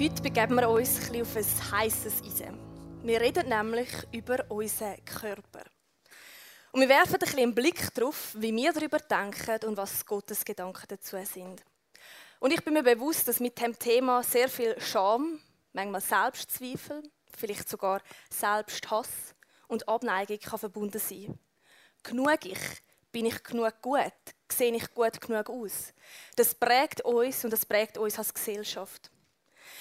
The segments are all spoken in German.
Heute begeben wir uns ein auf ein heißes Eisen. Wir reden nämlich über unseren Körper. Und wir werfen ein bisschen einen Blick darauf, wie wir darüber denken und was Gottes Gedanken dazu sind. Und ich bin mir bewusst, dass mit dem Thema sehr viel Scham, manchmal Selbstzweifel, vielleicht sogar Selbsthass und Abneigung kann verbunden sein. Genug ich, bin ich genug gut, sehe ich gut genug aus. Das prägt uns und das prägt uns als Gesellschaft.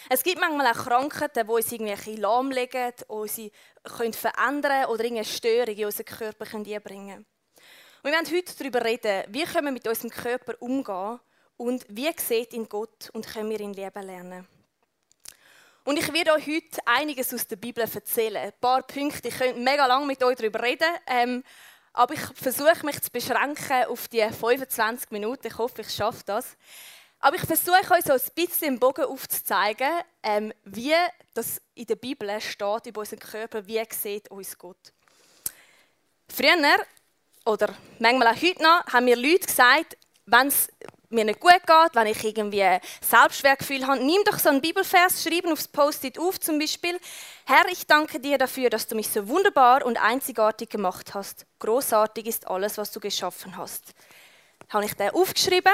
Es gibt manchmal auch Krankheiten, die uns irgendwie lahmlegen, uns können verändern oder irgendeine Störung in unseren Körper einbringen können. Und wir werden heute darüber reden, wie können wir mit unserem Körper umgehen und wie sieht ihn Gott und können wir ihn lieben lernen. Und ich werde euch heute einiges aus der Bibel erzählen. Ein paar Punkte. Ich könnte mega lange mit euch darüber reden. Ähm, aber ich versuche mich zu beschränken auf die 25 Minuten. Ich hoffe, ich schaffe das. Aber ich versuche euch so ein bisschen im Bogen aufzuzeigen, ähm, wie das in der Bibel steht über unseren Körper, wie sieht uns Gott. Früher, oder manchmal auch heute noch, haben mir Leute gesagt, wenn es mir nicht gut geht, wenn ich irgendwie Selbstwertgefühl habe, nimm doch so einen Bibelvers, schreiben aufs Post-it auf zum Beispiel. Herr, ich danke dir dafür, dass du mich so wunderbar und einzigartig gemacht hast. Großartig ist alles, was du geschaffen hast habe ich den aufgeschrieben.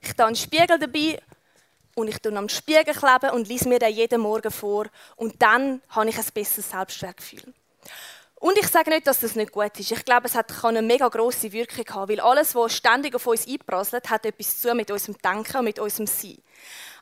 Ich habe einen Spiegel dabei und ich tue am Spiegel kleben und lese mir den jeden Morgen vor. Und dann habe ich ein besseres Selbstwertgefühl. Und ich sage nicht, dass das nicht gut ist. Ich glaube, es hat, eine mega grosse Wirkung haben, weil alles, was ständig auf uns einprasselt, hat etwas zu mit unserem Denken und mit unserem Sein.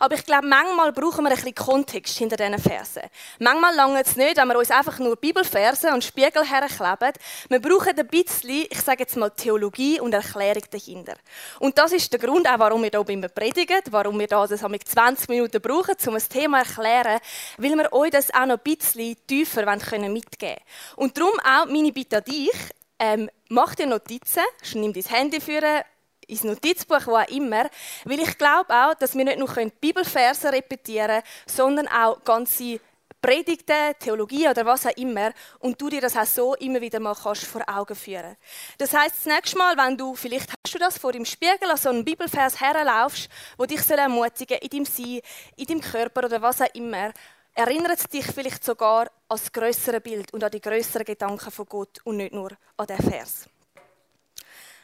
Aber ich glaube, manchmal brauchen wir ein bisschen Kontext hinter diesen Versen. Manchmal lange es nicht, wenn wir uns einfach nur Bibelverse und Spiegel herkleben. Wir brauchen ein bisschen, ich sage jetzt mal, Theologie und Erklärung dahinter. Und das ist der Grund auch, warum wir hier immer predigen, warum wir da das 20 Minuten brauchen, um ein Thema zu erklären, weil wir euch das auch noch ein bisschen tiefer mitgeben können. Und darum auch meine Bitte an dich, ähm, mach dir Notizen, nimm dein Handy für ins Notizbuch, wo auch immer. Weil ich glaube auch, dass wir nicht nur Bibelverse repetieren können, sondern auch ganze Predigten, Theologie oder was auch immer und du dir das auch so immer wieder mal kannst vor Augen führen. Das heißt, das nächste Mal, wenn du vielleicht hast du das vor dem Spiegel an so einen Bibelvers herlaufst, wo dich soll ermutigen in deinem Sein, in deinem Körper oder was auch immer, erinnert es dich vielleicht sogar an das größere Bild und an die größeren Gedanken von Gott und nicht nur an den Vers.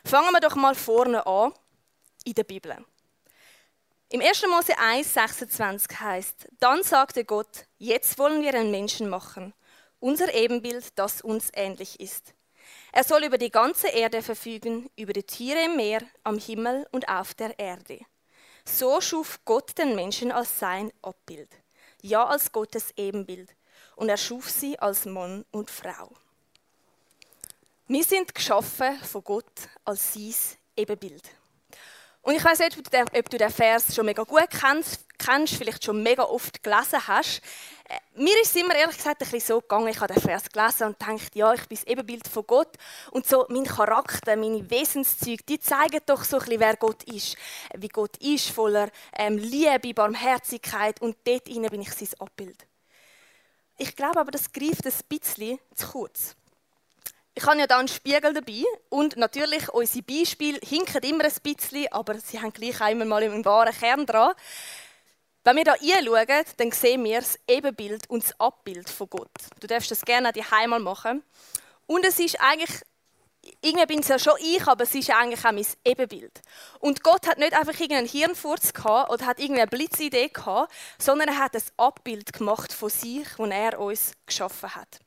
Fangen wir doch mal vorne an in der Bibel. Im 1. Mose 1, 26 heißt: Dann sagte Gott: Jetzt wollen wir einen Menschen machen, unser Ebenbild, das uns ähnlich ist. Er soll über die ganze Erde verfügen, über die Tiere im Meer, am Himmel und auf der Erde. So schuf Gott den Menschen als sein Abbild, ja als Gottes Ebenbild, und er schuf sie als Mann und Frau. Wir sind geschaffen von Gott als sein Ebenbild. Und ich weiß nicht, ob du den Vers schon mega gut kennst, kennst vielleicht schon mega oft gelesen hast. Äh, mir ist es immer ehrlich gesagt ein bisschen so gegangen, ich habe den Vers gelesen und dachte, ja, ich bin das Ebenbild von Gott. Und so mein Charakter, meine Wesenszüge, die zeigen doch so ein bisschen, wer Gott ist. Wie Gott ist, voller ähm, Liebe, Barmherzigkeit und dort bin ich sein Abbild. Ich glaube aber, das greift ein bisschen zu kurz. Ich habe ja da einen Spiegel dabei und natürlich, unsere Beispiele hinken immer ein bisschen, aber sie haben gleich einmal mal im wahren Kern dran. Wenn wir da hinschauen, dann sehen wir das Ebenbild und das Abbild von Gott. Du darfst das gerne die einmal machen. Und es ist eigentlich, irgendwie bin es ja schon ich, aber es ist eigentlich auch mein Ebenbild. Und Gott hat nicht einfach irgendeinen Hirnfurz gehabt oder hat irgendeine Blitzidee gehabt, sondern er hat ein Abbild gemacht von sich, das er uns geschaffen hat.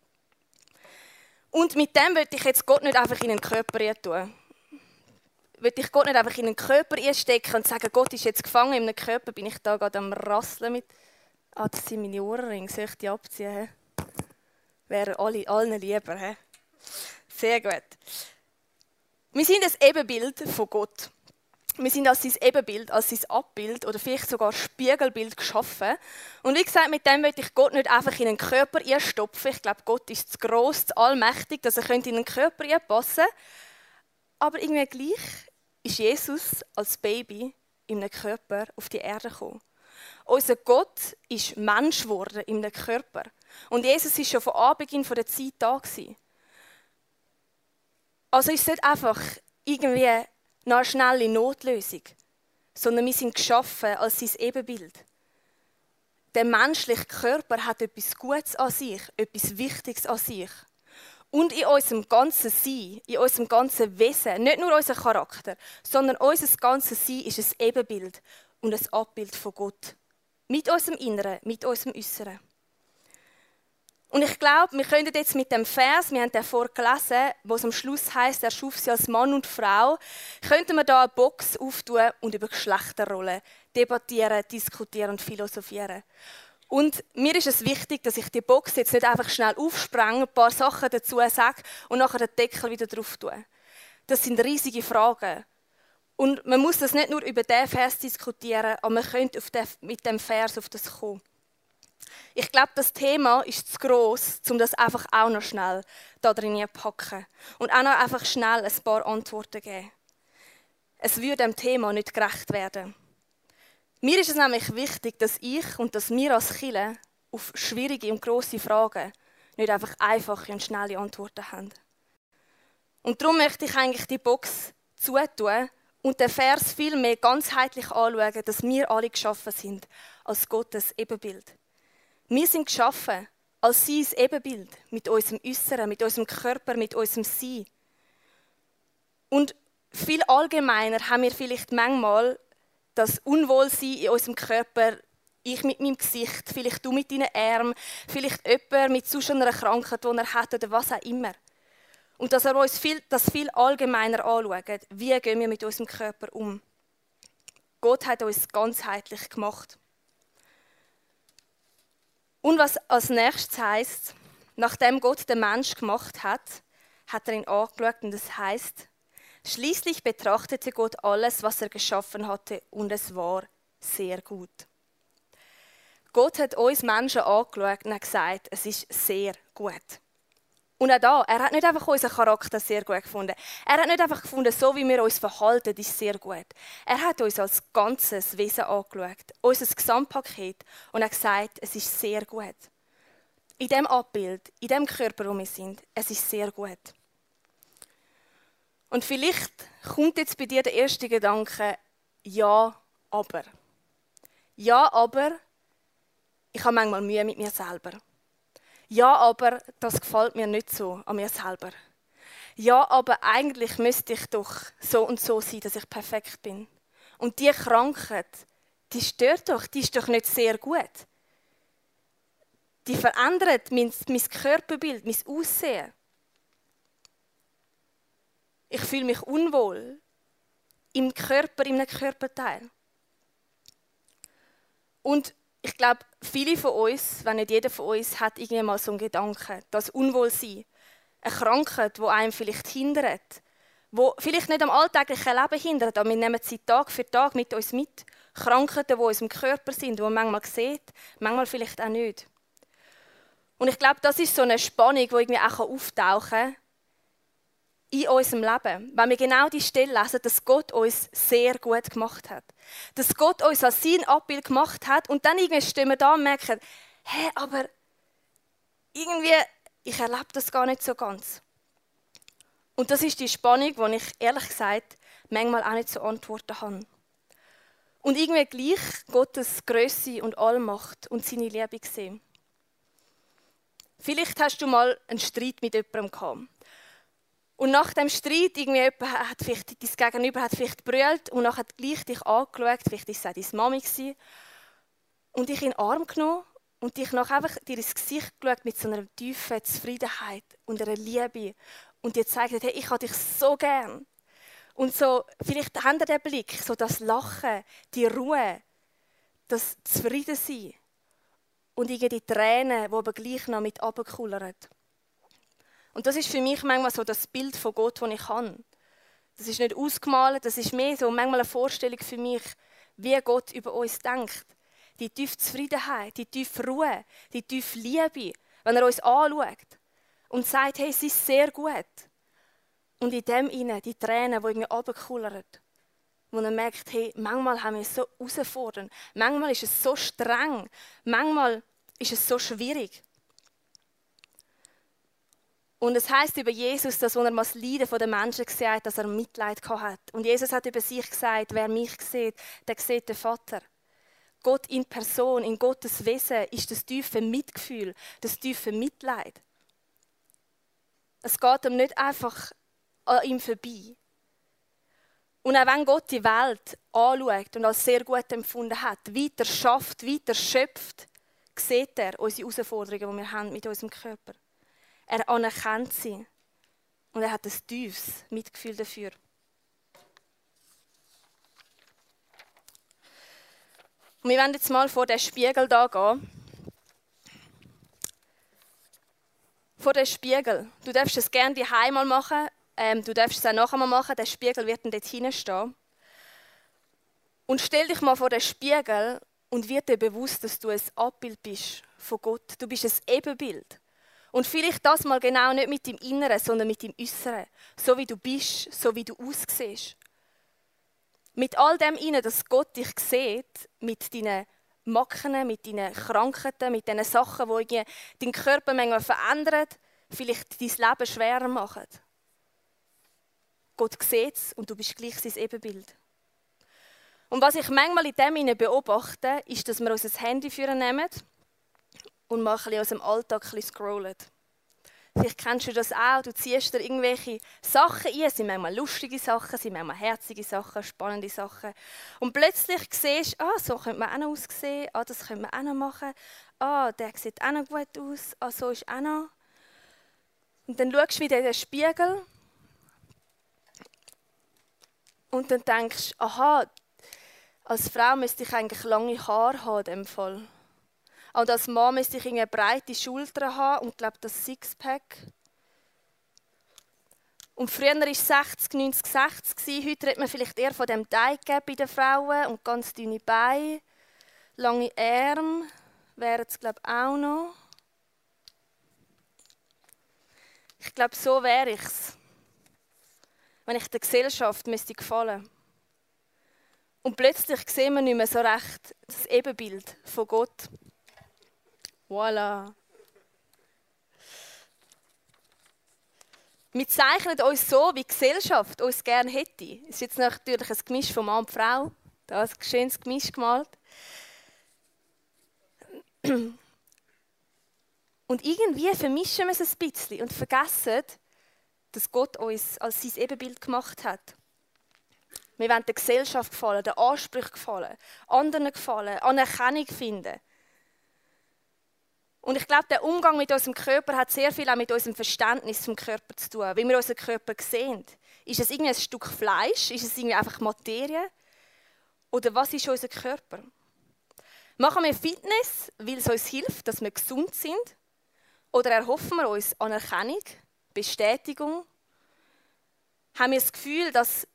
Und mit dem will ich jetzt Gott nicht einfach in den Körper tun. Will ich Gott nicht einfach in den Körper einstecken und sagen, Gott ist jetzt gefangen in einem Körper, bin ich da gerade am Rasseln mit. Ah, das sind meine Ohrringe, soll ich die abziehen? He? Wären alle, allen lieber. He? Sehr gut. Wir sind ein Ebenbild von Gott wir sind als sein Ebenbild, als sein Abbild oder vielleicht sogar Spiegelbild geschaffen. Und wie gesagt, mit dem möchte ich Gott nicht einfach in den Körper einstopfen. Ich glaube, Gott ist zu gross, zu allmächtig, dass er in den Körper einpassen könnte. Aber irgendwie gleich ist Jesus als Baby in einem Körper auf die Erde gekommen. Unser Gott ist Mensch geworden in einem Körper. Und Jesus ist schon von Anbeginn der Zeit da gewesen. Also ist es nicht einfach irgendwie noch eine schnelle Notlösung, sondern wir sind geschaffen als sein Ebenbild. der menschliche Körper hat etwas Gutes an sich, etwas Wichtiges an sich. Und in unserem ganzen Sein, in unserem ganzen Wesen, nicht nur unser Charakter, sondern unser ganzes Sein ist ein Ebenbild und ein Abbild von Gott. Mit unserem Inneren, mit unserem Äußeren. Und ich glaube, wir können jetzt mit dem Vers, wir haben den vorgelesen, wo es am Schluss heißt, er schuf sie als Mann und Frau, könnten wir da eine Box auftun und über Geschlechterrollen debattieren, diskutieren und philosophieren. Und mir ist es wichtig, dass ich die Box jetzt nicht einfach schnell aufsprenge, ein paar Sachen dazu sage und nachher den Deckel wieder drauf tue. Das sind riesige Fragen. Und man muss das nicht nur über den Vers diskutieren, aber man könnte mit dem Vers auf das kommen. Ich glaube, das Thema ist zu groß, um das einfach auch noch schnell da drin zu packen. Und auch noch einfach schnell ein paar Antworten geben. Es würde dem Thema nicht gerecht werden. Mir ist es nämlich wichtig, dass ich und dass wir als Chile auf schwierige und grosse Fragen nicht einfach einfache und schnelle Antworten haben. Und darum möchte ich eigentlich die Box zutun und den Vers viel mehr ganzheitlich anschauen, dass wir alle geschaffen sind als Gottes Ebenbild. Wir sind geschaffen als sein Ebenbild, mit unserem Äußeren, mit unserem Körper, mit unserem Sein. Und viel allgemeiner haben wir vielleicht manchmal das Unwohlsein in unserem Körper, ich mit meinem Gesicht, vielleicht du mit deinen Armen, vielleicht jemand mit so einer Krankheit, die er hat oder was auch immer. Und dass er uns viel, das viel allgemeiner anschaut, wie gehen wir mit unserem Körper um. Gott hat uns ganzheitlich gemacht. Und was als nächstes heißt, nachdem Gott den Mensch gemacht hat, hat er ihn angeschaut und das heißt, schließlich betrachtete Gott alles, was er geschaffen hatte und es war sehr gut. Gott hat uns Menschen angeschaut und gesagt, es ist sehr gut. Und auch da, er hat nicht einfach unseren Charakter sehr gut gefunden. Er hat nicht einfach gefunden, so wie wir uns verhalten, ist sehr gut. Er hat uns als ganzes Wesen angeschaut, unser Gesamtpaket, und hat gesagt, es ist sehr gut. In dem Abbild, in dem Körper, wo wir sind, es ist sehr gut. Und vielleicht kommt jetzt bei dir der erste Gedanke, ja, aber. Ja, aber ich habe manchmal Mühe mit mir selber. Ja, aber das gefällt mir nicht so an mir selber. Ja, aber eigentlich müsste ich doch so und so sein, dass ich perfekt bin. Und die Krankheit, die stört doch, die ist doch nicht sehr gut. Die verändert mein, mein Körperbild, mein Aussehen. Ich fühle mich unwohl im Körper, in einem Körperteil. Und ich glaube, viele von uns, wenn nicht jeder von uns, hat irgendwie mal so einen Gedanken, das Unwohlsein, eine Krankheit, die einem vielleicht hindert, wo vielleicht nicht am alltäglichen Leben hindert, aber wir nehmen sie Tag für Tag mit uns mit. Krankheiten, die in unserem Körper sind, die man manchmal sieht, manchmal vielleicht auch nicht. Und ich glaube, das ist so eine Spannung, die irgendwie auch auftauchen kann in unserem Leben, wenn wir genau die Stelle lesen, dass Gott uns sehr gut gemacht hat. Dass Gott uns als sein Abbild gemacht hat und dann irgendwie stehen wir da und merken, hä, aber irgendwie, ich erlebe das gar nicht so ganz. Und das ist die Spannung, wo ich ehrlich gesagt manchmal auch nicht so Antworten habe. Und irgendwie gleich Gottes Größe und Allmacht und seine Liebe gesehen. Vielleicht hast du mal einen Streit mit jemandem gehabt. Und nach dem Streit, irgendwie hat vielleicht, dein Gegenüber hat vielleicht brüllt und nachher gleich dich angeschaut, vielleicht war es auch deine Mami, gewesen, und dich in den Arm genommen und dich nach einfach dir ins Gesicht geschaut mit so einer tiefen Zufriedenheit und einer Liebe und dir gezeigt hat, hey, ich habe dich so gern. Und so, vielleicht haben ihr den Blick, so das Lachen, die Ruhe, das Zufriedensein und irgendwie die Tränen, die aber gleich noch mit runterkullern. Und das ist für mich manchmal so das Bild von Gott, das ich habe. Das ist nicht ausgemalt, das ist mehr so manchmal eine Vorstellung für mich, wie Gott über uns denkt. Die tiefe Zufriedenheit, die tiefe Ruhe, die tiefe Liebe, wenn er uns anschaut und sagt, hey, es ist sehr gut. Und in dem inne die Tränen, die irgendwie runterkullern. Wo er merkt, hey, manchmal haben wir es so herausfordernd, manchmal ist es so streng, manchmal ist es so schwierig. Und es heißt über Jesus, dass er das Leiden der Menschen gesehen hat, dass er Mitleid hat. Und Jesus hat über sich gesagt, wer mich sieht, der sieht den Vater. Gott in Person, in Gottes Wesen, ist das tiefe Mitgefühl, das tiefe Mitleid. Es geht ihm nicht einfach an ihm vorbei. Und auch wenn Gott die Welt anschaut und als sehr gut empfunden hat, weiter schafft, weiter schöpft, sieht er unsere Herausforderungen, die wir haben mit unserem Körper. Er anerkennt sie. Und er hat ein tiefes Mitgefühl dafür. Und wir werden jetzt mal vor den Spiegel da gehen. Vor den Spiegel. Du darfst es gerne die mal machen. Ähm, du darfst es auch nachher mal machen. Der Spiegel wird dann dort hinten stehen. Und stell dich mal vor den Spiegel und wird dir bewusst, dass du ein Abbild bist von Gott. Du bist ein Ebenbild. Und vielleicht das mal genau nicht mit dem Inneren, sondern mit dem Äußeren. So wie du bist, so wie du aussiehst. Mit all dem inne, dass Gott dich sieht, mit deinen Macken, mit deinen Krankheiten, mit den Sachen, die deinen Körper manchmal verändern, vielleicht dein Leben schwerer machen. Gott sieht es und du bist gleich sein Ebenbild. Und was ich manchmal in dem beobachte, ist, dass wir unser Handy führen nehmen und mal aus dem Alltag ein scrollen. Vielleicht kennst du das auch, du ziehst dir irgendwelche Sachen ein, es sind manchmal lustige Sachen, es sind manchmal herzige Sachen, spannende Sachen. Und plötzlich siehst du, ah, so könnte man auch noch aussehen, ah, das könnte man auch noch machen, ah, der sieht auch noch gut aus, ah, so ist auch noch. Und dann schaust du wieder in den Spiegel und dann denkst aha, als Frau müsste ich eigentlich lange Haare haben in dem Fall. Und als Mann müsste ich eine breite Schultern haben und glaube das Sixpack. Und früher war es 60, 90, 60. Heute redet man vielleicht eher von dem Teig bei den Frauen und ganz dünne Beine. Lange Arme wären es, glaube ich, auch noch. Ich glaube, so wäre ich es. Wenn ich der Gesellschaft müsste gefallen. Und plötzlich sehen wir nicht mehr so recht das Ebenbild von Gott. Voilà. Wir zeichnen uns so, wie die Gesellschaft uns gerne hätte. Es ist jetzt natürlich ein Gemisch von Mann und Frau. Da ist ein schönes Gemisch gemalt. Und irgendwie vermischen wir es ein bisschen und vergessen, dass Gott uns als sein Ebenbild gemacht hat. Wir wollen der Gesellschaft gefallen, den Ansprüchen gefallen, anderen gefallen, Anerkennung finden. Und ich glaube, der Umgang mit unserem Körper hat sehr viel auch mit unserem Verständnis vom Körper zu tun. Wie wir unseren Körper sehen. Ist es irgendwie ein Stück Fleisch? Ist es irgendwie einfach Materie? Oder was ist unser Körper? Machen wir Fitness, weil es uns hilft, dass wir gesund sind? Oder erhoffen wir uns Anerkennung, Bestätigung? Haben wir das Gefühl, dass,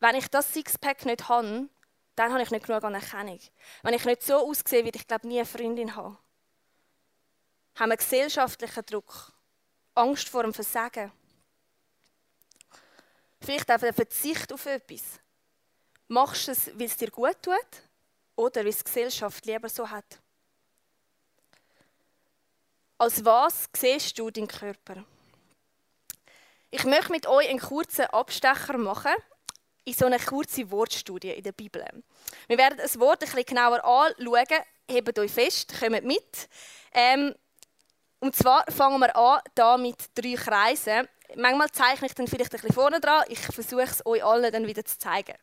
wenn ich das Sixpack nicht habe, dann habe ich nicht genug Anerkennung? Wenn ich nicht so aussehe, wie ich glaube, nie eine Freundin habe? Haben wir gesellschaftlichen Druck, Angst vor dem Versagen. Vielleicht auch der Verzicht auf etwas. Machst du es, weil es dir gut tut oder weil es die Gesellschaft lieber so hat? Als was siehst du deinen Körper? Ich möchte mit euch einen kurzen Abstecher machen in so eine kurze Wortstudie in der Bibel. Wir werden das Wort ein bisschen genauer anschauen. Hebt euch fest, kommt mit. Ähm, und zwar fangen wir an da mit drei Kreisen. Manchmal zeichne ich dann vielleicht ein bisschen vorne dran. Ich versuche es euch allen dann wieder zu zeigen.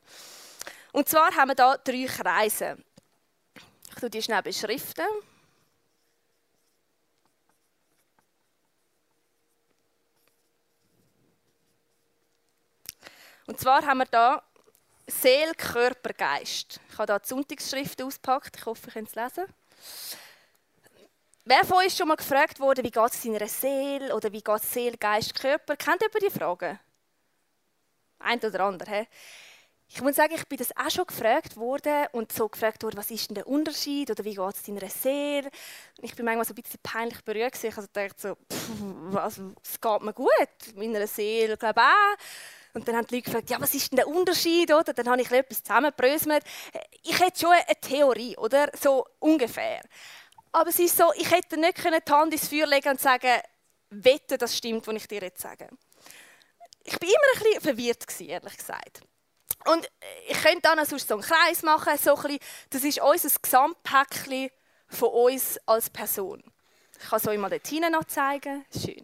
Und zwar haben wir da drei Kreise. Ich tue die schnell beschriften. Und zwar haben wir da Seele, Körper, Geist. Ich habe da die Sonntagsschrift ausgepackt. Ich hoffe, ihr könnt es lesen. Wer von euch schon mal gefragt worden, wie geht es seiner Seele oder wie geht es Seele, Geist, Körper? Kennt ihr die Fragen? Ein oder andere. He? Ich muss sagen, ich bin das auch schon gefragt worden und so gefragt worden, was ist denn der Unterschied oder wie geht es deiner Seele? Ich bin manchmal so ein bisschen peinlich berührt gewesen. Also dachte so, pff, was, es geht mir gut, meiner Seele, glaube ich auch. Und dann haben die Leute gefragt, ja, was ist denn der Unterschied, oder? Dann habe ich etwas zusammengebröselt. Ich hätte schon eine Theorie, oder? So ungefähr. Aber es ist so, ich hätte nicht die Hand ins Feuer legen und sagen, wette, das stimmt, was ich dir jetzt sage. Ich war immer ein bisschen verwirrt, ehrlich gesagt. Und ich können dann sonst so einen Kreis machen. So ein bisschen, das ist unser Gesamtpäckchen von uns als Person. Ich kann es euch mal dort hinten noch zeigen. Schön.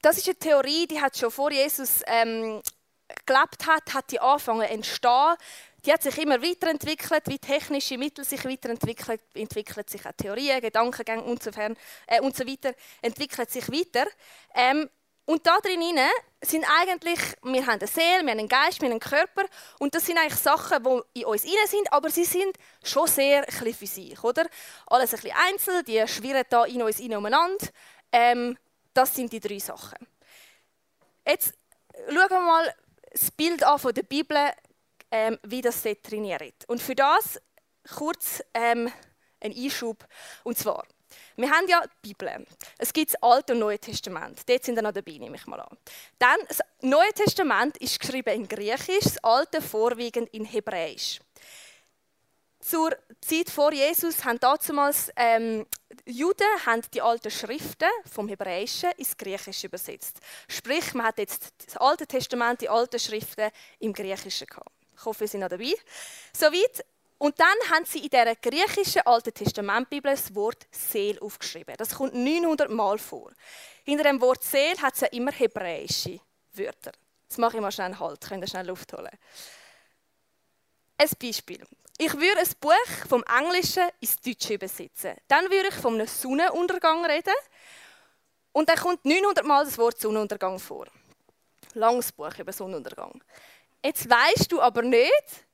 Das ist eine Theorie, die hat schon vor Jesus ähm, gelebt hat, hat die angefangen entstehen. Die hat sich immer weiterentwickelt, wie technische Mittel sich weiterentwickeln, entwickelt sich auch Theorien, Gedankengänge und so, fern, äh, und so weiter, entwickelt sich weiter. Ähm, und da drin sind eigentlich, wir haben eine Seele, wir haben einen Geist, wir haben einen Körper und das sind eigentlich Sachen, die in uns inne sind, aber sie sind schon sehr ein für sich, oder? Alles ein bisschen einzeln, die schwirren da in uns innen umeinander. Ähm, das sind die drei Sachen. Jetzt schauen wir mal das Bild an von der Bibel, ähm, wie das dort trainiert. Und für das kurz ähm, ein Einschub. Und zwar, wir haben ja die Bibel. Es gibt das Alte und Neue Testament. Dort sind wir noch dabei, nehme ich mal an. Dann, das Neue Testament ist geschrieben in Griechisch, das Alte vorwiegend in Hebräisch. Zur Zeit vor Jesus haben damals ähm, Juden haben die alten Schriften vom Hebräischen ins Griechische übersetzt. Sprich, man hat jetzt das Alte Testament, die alten Schriften im Griechischen gehabt. Ich hoffe, Sie sind noch dabei. Soweit. Und dann haben sie in der griechischen Alten Testamentbibel das Wort Seel aufgeschrieben. Das kommt 900 Mal vor. Hinter dem Wort Seel hat es ja immer hebräische Wörter. Jetzt mache ich mal schnell einen Halt, könnt ihr schnell Luft holen. Ein Beispiel. Ich würde ein Buch vom Englischen ins Deutsche übersetzen. Dann würde ich von einem Sonnenuntergang reden. Und dann kommt 900 Mal das Wort Sonnenuntergang vor. Langes Buch über Sonnenuntergang. Jetzt weißt du aber nicht,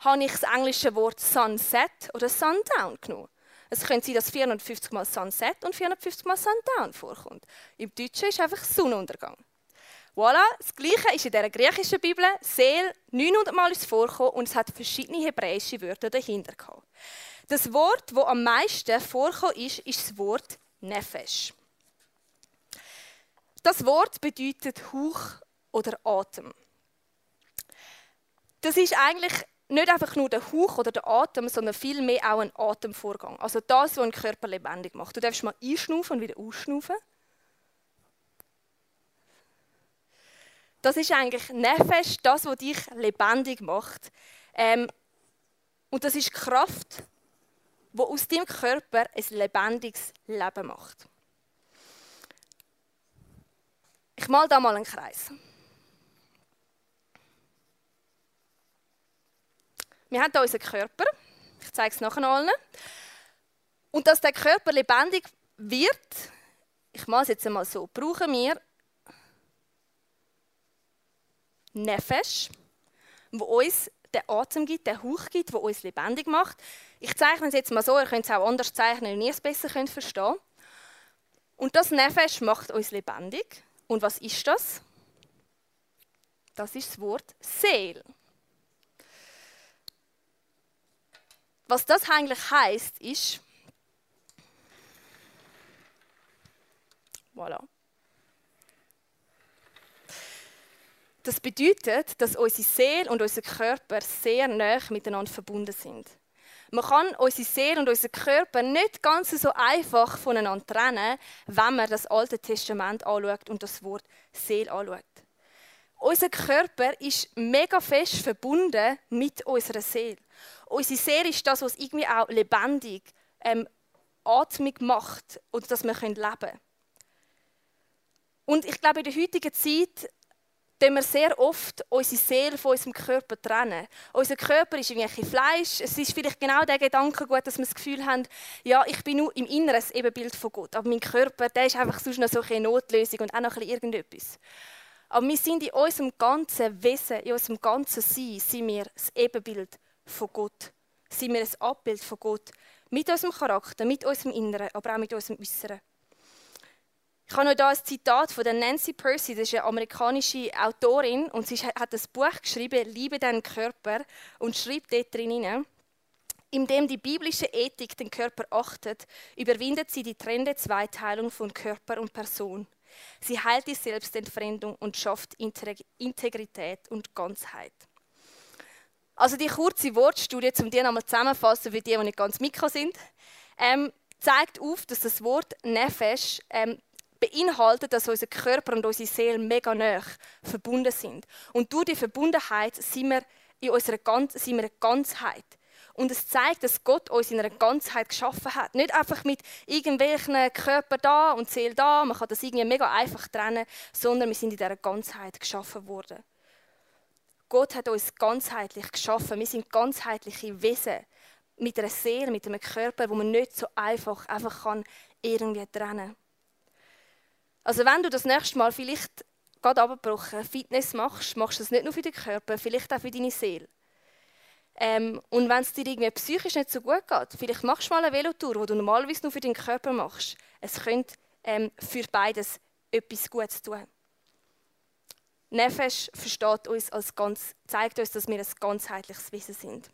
habe ich das englische Wort Sunset oder Sundown genommen. Es könnte sein, dass 450 Mal Sunset und 450 Mal Sundown vorkommt. Im Deutschen ist einfach Sonnenuntergang. Voilà, das Gleiche ist in der griechischen Bibel sehr 900 Mal ist vorgekommen und es hat verschiedene hebräische Wörter dahinter gehabt. Das Wort, wo am meisten vorkommt, ist, ist das Wort Nefesh. Das Wort bedeutet Hauch oder Atem. Das ist eigentlich nicht einfach nur der Hauch oder der Atem, sondern vielmehr auch ein Atemvorgang. Also das, was den Körper lebendig macht. Du darfst mal einschnaufen und wieder ausschnaufen. Das ist eigentlich Nefesh, das, was dich lebendig macht. Ähm, und das ist Kraft, die aus deinem Körper ein lebendiges Leben macht. Ich mal da mal einen Kreis. Wir haben hier unseren Körper. Ich zeige es nachher allen. Und dass der Körper lebendig wird, ich mache es jetzt einmal so, brauchen wir Nefesh, wo uns den Atem gibt, den Hauch gibt, der uns lebendig macht. Ich zeichne es jetzt mal so, ihr könnt es auch anders zeichnen, wenn ihr es besser könnt verstehen Und das Nefesh macht uns lebendig. Und was ist das? Das ist das Wort Seel. Was das eigentlich heißt, ist, voilà. Das bedeutet, dass unsere Seele und unser Körper sehr nah miteinander verbunden sind. Man kann unsere Seele und unseren Körper nicht ganz so einfach voneinander trennen, wenn man das Alte Testament anschaut und das Wort Seele anschaut. Unser Körper ist mega fest verbunden mit unserer Seele. Unsere Seele ist das, was irgendwie auch lebendig, ähm, atmig macht und dass wir leben können. Und ich glaube, in der heutigen Zeit trennen wir sehr oft unsere Seele von unserem Körper trennen. Unser Körper ist irgendwie Fleisch. Es ist vielleicht genau der Gedanke gut, dass wir das Gefühl haben, ja, ich bin nur im Inneren das Ebenbild von Gott. Aber mein Körper, der ist einfach sonst noch so eine Notlösung und auch noch ein irgendetwas. Aber wir sind in unserem ganzen Wesen, in unserem ganzen Sein, sind wir das Ebenbild von Gott. Sind wir ein Abbild von Gott. Mit unserem Charakter, mit unserem Inneren, aber auch mit unserem Äußeren. Ich habe noch hier ein Zitat von Nancy Percy, das ist eine amerikanische Autorin und sie hat ein Buch geschrieben, Liebe deinen Körper, und schreibt dort drin, indem die biblische Ethik den Körper achtet, überwindet sie die trennende Zweiteilung von Körper und Person. Sie heilt die Selbstentfremdung und schafft Integrität und Ganzheit. Also die kurze Wortstudie, um die nochmal zusammenzufassen für die, die nicht ganz mikro sind, ähm, zeigt auf, dass das Wort Nefesh ähm, beinhaltet, dass unser Körper und unsere Seele mega nah verbunden sind. Und durch die Verbundenheit sind wir in unserer Gan sind wir eine Ganzheit. Und es zeigt, dass Gott uns in einer Ganzheit geschaffen hat. Nicht einfach mit irgendwelchen Körper da und Seele da, man kann das irgendwie mega einfach trennen, sondern wir sind in dieser Ganzheit geschaffen worden. Gott hat uns ganzheitlich geschaffen. Wir sind ganzheitliche Wesen mit einer Seele, mit einem Körper, wo man nicht so einfach einfach kann irgendwie trennen. Also wenn du das nächste Mal vielleicht gerade abgebrochen Fitness machst, machst du das nicht nur für den Körper, vielleicht auch für deine Seele. Ähm, und wenn es dir irgendwie psychisch nicht so gut geht, vielleicht machst du mal eine Velotour, die du normalerweise nur für deinen Körper machst. Es könnte ähm, für beides etwas Gutes tun. Nefesh versteht uns als ganz, zeigt uns, dass wir ein ganzheitliches Wesen sind.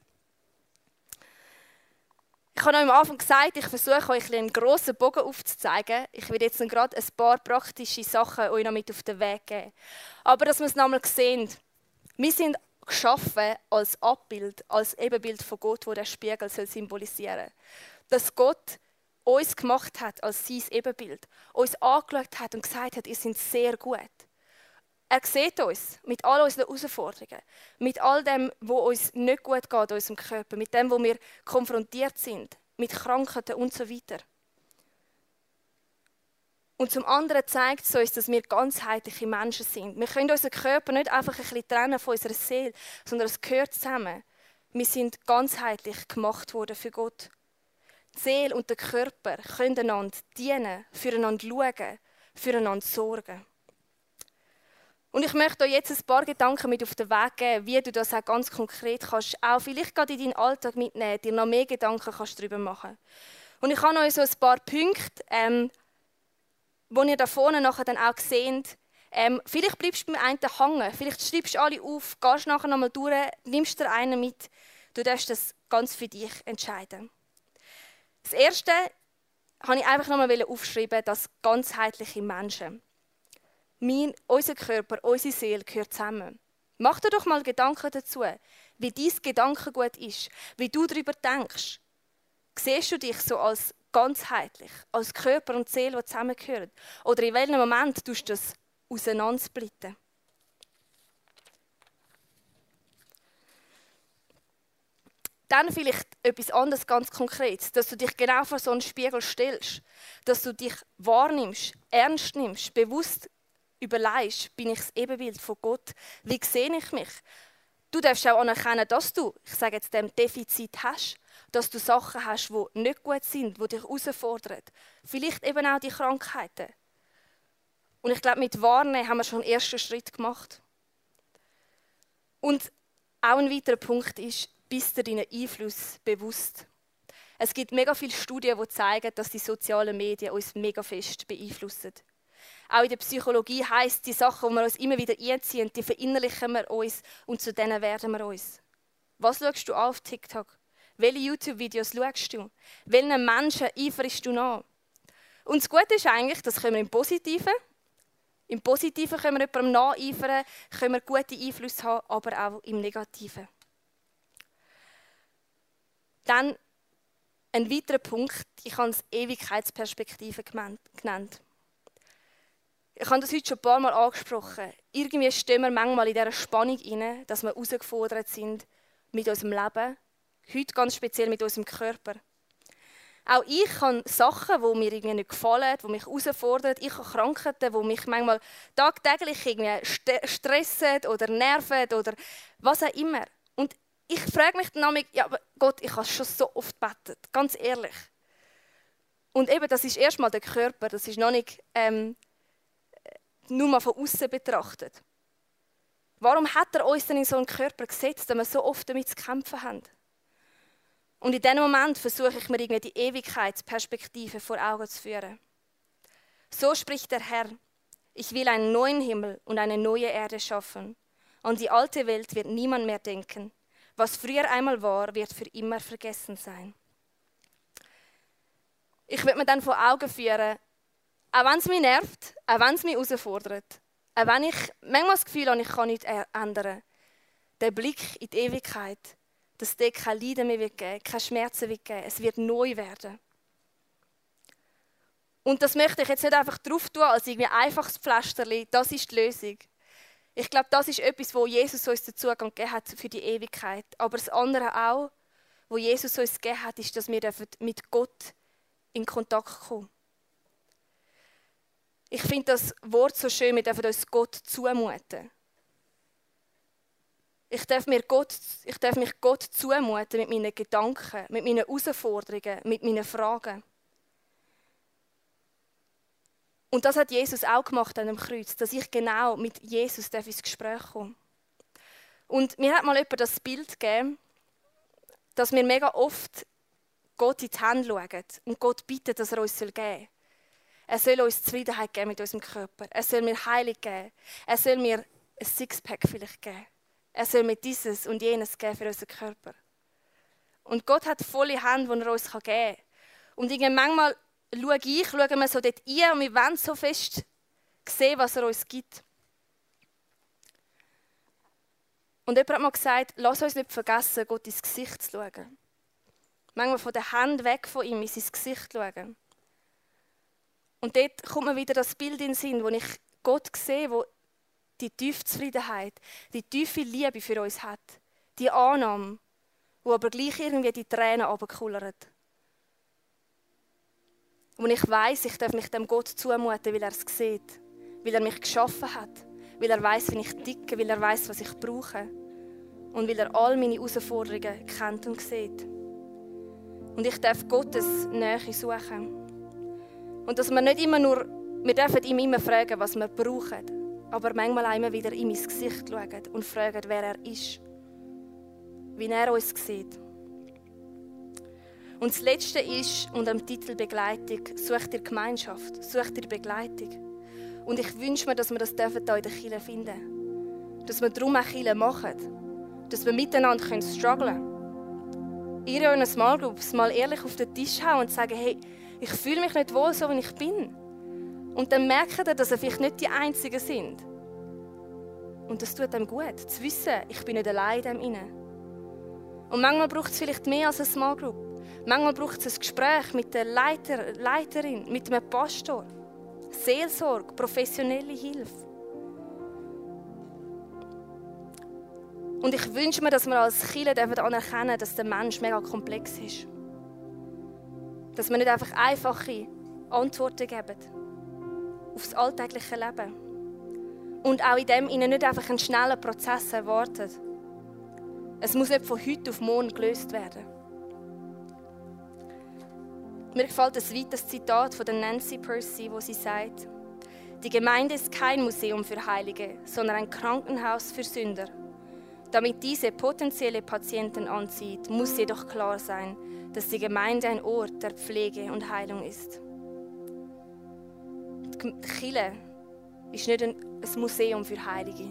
Ich habe euch am Anfang gesagt, ich versuche euch einen grossen Bogen aufzuzeigen. Ich werde jetzt gerade ein paar praktische Sachen euch noch mit auf den Weg geben. Aber dass wir es nochmal sehen, wir sind geschaffen als Abbild, als Ebenbild von Gott, wo der Spiegel soll symbolisieren soll. Dass Gott uns gemacht hat als sein Ebenbild, uns angeschaut hat und gesagt hat, ihr seid sehr gut. Er sieht uns mit all unseren Herausforderungen, mit all dem, wo uns nicht gut geht in unserem Körper, mit dem, wo wir konfrontiert sind, mit Krankheiten und so weiter. Und zum anderen zeigt es uns, dass wir ganzheitliche Menschen sind. Wir können unseren Körper nicht einfach ein bisschen trennen von unserer Seele, sondern es gehört zusammen. Wir sind ganzheitlich gemacht worden für Gott. Die Seele und der Körper können einander dienen, füreinander schauen, füreinander sorgen. Und ich möchte euch jetzt ein paar Gedanken mit auf den Weg geben, wie du das auch ganz konkret kannst, auch vielleicht gerade in deinen Alltag mitnehmen, dir noch mehr Gedanken kannst darüber machen. Und ich habe euch so ein paar Punkte ähm, wo ihr da vorne nachher dann auch seht, ähm, vielleicht bleibst du beim einen hängen, vielleicht schreibst du alle auf, gehst nachher nochmal durch, nimmst dir einen mit. Du darfst das ganz für dich entscheiden. Das Erste habe ich einfach nochmal aufschreiben, dass ganzheitliche Menschen. Mein, unser Körper, unsere Seele gehört zusammen. Mach dir doch mal Gedanken dazu, wie dein Gedankengut ist, wie du darüber denkst. Siehst du dich so als ganzheitlich, als Körper und Seele, die zusammengehören? Oder in welchem Moment tust du das auseinandersplitten? Dann vielleicht etwas anderes ganz Konkretes, dass du dich genau vor so einen Spiegel stellst, dass du dich wahrnimmst, ernst nimmst, bewusst überlegst, bin ich das Ebenbild von Gott? Wie sehe ich mich? Du darfst auch anerkennen, dass du, ich sage jetzt dem Defizit hast dass du Sachen hast, die nicht gut sind, die dich herausfordern. Vielleicht eben auch die Krankheiten. Und ich glaube, mit Warnen haben wir schon einen ersten Schritt gemacht. Und auch ein weiterer Punkt ist, bist du deinen Einfluss bewusst? Es gibt mega viele Studien, die zeigen, dass die sozialen Medien uns mega fest beeinflussen. Auch in der Psychologie heißt die Sachen, die wir uns immer wieder einziehen, die verinnerlichen wir uns und zu denen werden wir uns. Was schaust du auf TikTok? Welche YouTube-Videos schaust du? Welchen Menschen eiferst du nach? Und das Gute ist eigentlich, das können wir im Positiven. Im Positiven können wir jemandem nacheifern, können wir gute Einflüsse haben, aber auch im Negativen. Dann ein weiterer Punkt, ich habe es Ewigkeitsperspektive genannt. Ich habe das heute schon ein paar Mal angesprochen. Irgendwie stehen wir manchmal in dieser Spannung inne, dass wir herausgefordert sind mit unserem Leben, Heute ganz speziell mit unserem Körper. Auch ich habe Sachen, die mir irgendwie nicht gefallen, die mich herausfordern. Ich habe Krankheiten, die mich manchmal tagtäglich irgendwie stressen oder nerven oder was auch immer. Und ich frage mich dann ja, aber Gott, ich habe schon so oft betet, ganz ehrlich. Und eben, das ist erstmal der Körper, das ist noch nicht ähm, nur mal von außen betrachtet. Warum hat er uns denn in so einen Körper gesetzt, wenn wir so oft damit zu kämpfen haben? Und in diesem Moment versuche ich mir irgendwie die Ewigkeitsperspektive vor Augen zu führen. So spricht der Herr, ich will einen neuen Himmel und eine neue Erde schaffen. An die alte Welt wird niemand mehr denken. Was früher einmal war, wird für immer vergessen sein. Ich würde mir dann vor Augen führen, auch wenn es mich nervt, auch wenn es mich herausfordert, auch wenn ich manchmal das Gefühl habe, ich kann nichts ändern, der Blick in die Ewigkeit, dass es dort kein Leiden mehr wird geben, keine Schmerzen wird geben. Es wird neu werden. Und das möchte ich jetzt nicht einfach drauf tun, als irgendwie einfaches Pflasterli. Das ist die Lösung. Ich glaube, das ist etwas, wo Jesus uns den Zugang gegeben hat für die Ewigkeit. Aber das andere auch, wo Jesus uns gegeben hat, ist, dass wir mit Gott in Kontakt kommen. Ich finde das Wort so schön, wir dürfen uns Gott zumuten. Ich darf, mir Gott, ich darf mich Gott zumuten mit meinen Gedanken, mit meinen Herausforderungen, mit meinen Fragen. Und das hat Jesus auch gemacht an dem Kreuz, dass ich genau mit Jesus ins Gespräch komme. Und mir hat mal jemand das Bild gegeben, dass wir mega oft Gott in die Hände schauen und Gott bitten, dass er uns geben soll. Er soll uns Zufriedenheit geben mit unserem Körper. Er soll mir Heilung geben. Er soll mir ein Sixpack vielleicht geben. Er soll mir dieses und jenes geben für unseren Körper. Und Gott hat volle Hände, die er uns geben kann. Und manchmal schaue ich, schauen wir so dort ein und wir wollen so fest sehen, was er uns gibt. Und jemand hat mal gesagt, lass uns nicht vergessen, Gott ins Gesicht zu schauen. Manchmal von der Hand weg von ihm in sein Gesicht schauen. Und dort kommt mir wieder das Bild in den Sinn, wo ich Gott sehe, wo die tiefe Zufriedenheit, die tiefe Liebe für uns hat. Die Annahme, wo aber gleich irgendwie die Tränen runterkullern. Und ich weiß, ich darf mich dem Gott zumuten, weil er es sieht, weil er mich geschaffen hat, weil er weiß, wie ich ticke, weil er weiß, was ich brauche und weil er all meine Herausforderungen kennt und sieht. Und ich darf Gottes Nähe suchen. Und dass wir nicht immer nur, wir dürfen ihm immer fragen, was wir brauchen, aber manchmal einmal wieder in mein Gesicht schauen und fragen, wer er ist, wie er uns sieht. Und das Letzte ist, unter dem Titel Begleitung, sucht ihr Gemeinschaft, sucht ihr Begleitung. Und ich wünsche mir, dass wir das hier in der Kirche finden. Dass wir darum auch Kirche machen. Dass wir miteinander strugglen können. Ihr in einer Small Groups mal ehrlich auf den Tisch hauen und sagen, hey, ich fühle mich nicht wohl, so wie ich bin. Und dann merkt ihr, dass ihr vielleicht nicht die Einzigen sind. Und das tut einem gut, zu wissen, ich bin nicht allein in dem Und manchmal braucht es vielleicht mehr als eine Small Group. Manchmal braucht es ein Gespräch mit der Leiter, Leiterin, mit einem Pastor. Seelsorge, professionelle Hilfe. Und ich wünsche mir, dass wir als Kirche anerkennen dass der Mensch mega komplex ist. Dass wir nicht einfach einfache Antworten geben auf das alltägliche Leben. Und auch in dem ihnen nicht einfach einen schnellen Prozess erwartet. Es muss nicht von heute auf morgen gelöst werden. Mir gefällt ein weiteres Zitat von Nancy Percy, wo sie sagt, die Gemeinde ist kein Museum für Heilige, sondern ein Krankenhaus für Sünder. Damit diese potenzielle Patienten anzieht, muss jedoch klar sein, dass die Gemeinde ein Ort der Pflege und Heilung ist. Die Kirche ist nicht ein Museum für Heilige.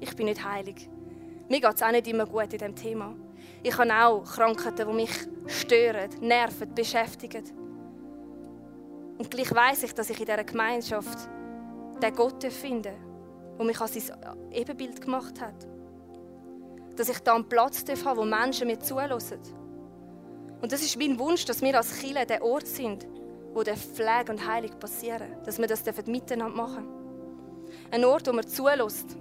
Ich bin nicht heilig. Mir geht es auch nicht immer gut in diesem Thema. Ich habe auch Krankheiten, die mich stören, nerven, beschäftigen. Und gleich weiß ich, dass ich in dieser Gemeinschaft den Gott finde, der mich als sein Ebenbild gemacht hat. Dass ich da einen Platz habe, wo Menschen mir zulassen. Und das ist mein Wunsch, dass wir als Kirche der Ort sind, wo der Pflege und Heilung passieren. Dass wir das miteinander machen. Ein Ort, wo man zulässt,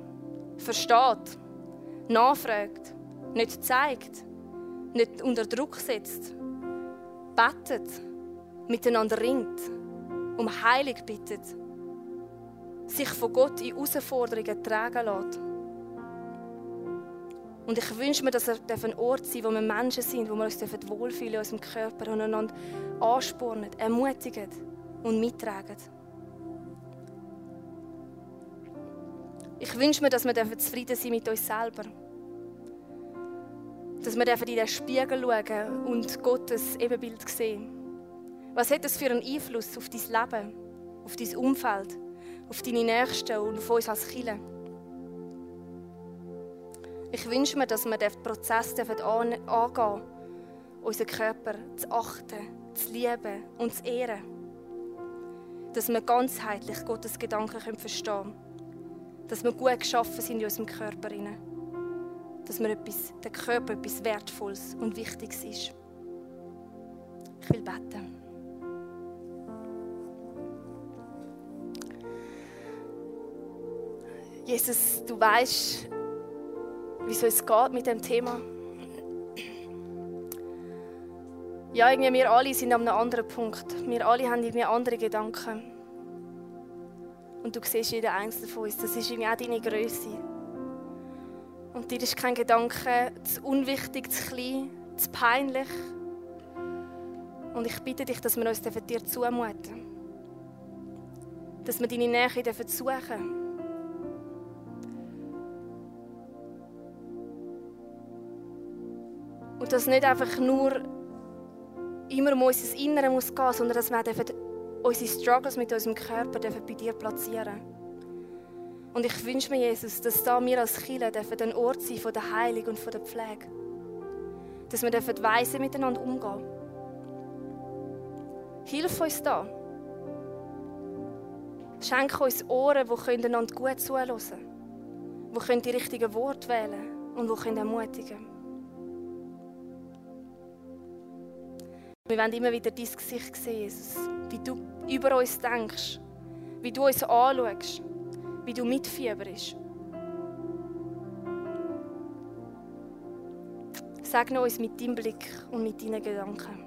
versteht, nachfragt, nicht zeigt, nicht unter Druck setzt, betet, miteinander ringt, um Heilung bittet, sich von Gott in Herausforderungen tragen lässt. Und ich wünsche mir, dass er ein Ort sein wo wir Menschen sind, wo wir uns wohlfühlen in unserem Körper und einander anspornen, ermutigen und mittragen. Ich wünsche mir, dass wir zufrieden sein mit uns selber dass wir in den Spiegel schauen und Gottes Ebenbild sehen. Was hat das für einen Einfluss auf dein Leben, auf dein Umfeld, auf deine Nächsten und auf uns als Kinder? Ich wünsche mir, dass wir den Prozess angehen dürfen, unseren Körper zu achten, zu lieben und zu ehren. Dass wir ganzheitlich Gottes Gedanken verstehen können. Dass wir gut geschaffen sind in unserem Körper. Dass wir etwas, der Körper etwas Wertvolles und Wichtiges ist. Ich will beten. Jesus, du weißt, wie es geht mit dem Thema. Ja, irgendwie wir alle sind an einem anderen Punkt. Wir alle haben irgendwie andere Gedanken. Und du siehst jeden einzelnen von uns. Das ist irgendwie auch deine Größe. Und dir ist kein Gedanke zu unwichtig, zu klein, zu peinlich. Und ich bitte dich, dass wir uns dir zumuten. Dass wir deine Nähe suchen dürfen. Und dass nicht einfach nur immer um unser Innere muss gehen, sondern dass wir unsere Struggles mit unserem Körper bei dir platzieren Und ich wünsche mir, Jesus, dass da wir als Kirche ein Ort sein von der Heilung und von der Pflege. Dass wir weise miteinander umgehen Hilf uns da. Schenke uns Ohren, die einander gut zuhören können, die die richtigen Worte wählen und die ermutigen können. Wir wollen immer wieder dein Gesicht sehen, Jesus. Wie du über uns denkst. Wie du uns anschaust. Wie du mitfieberst. Segne uns mit deinem Blick und mit deinen Gedanken.